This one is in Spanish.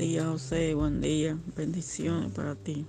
días, José. Buen día. Bendiciones para ti.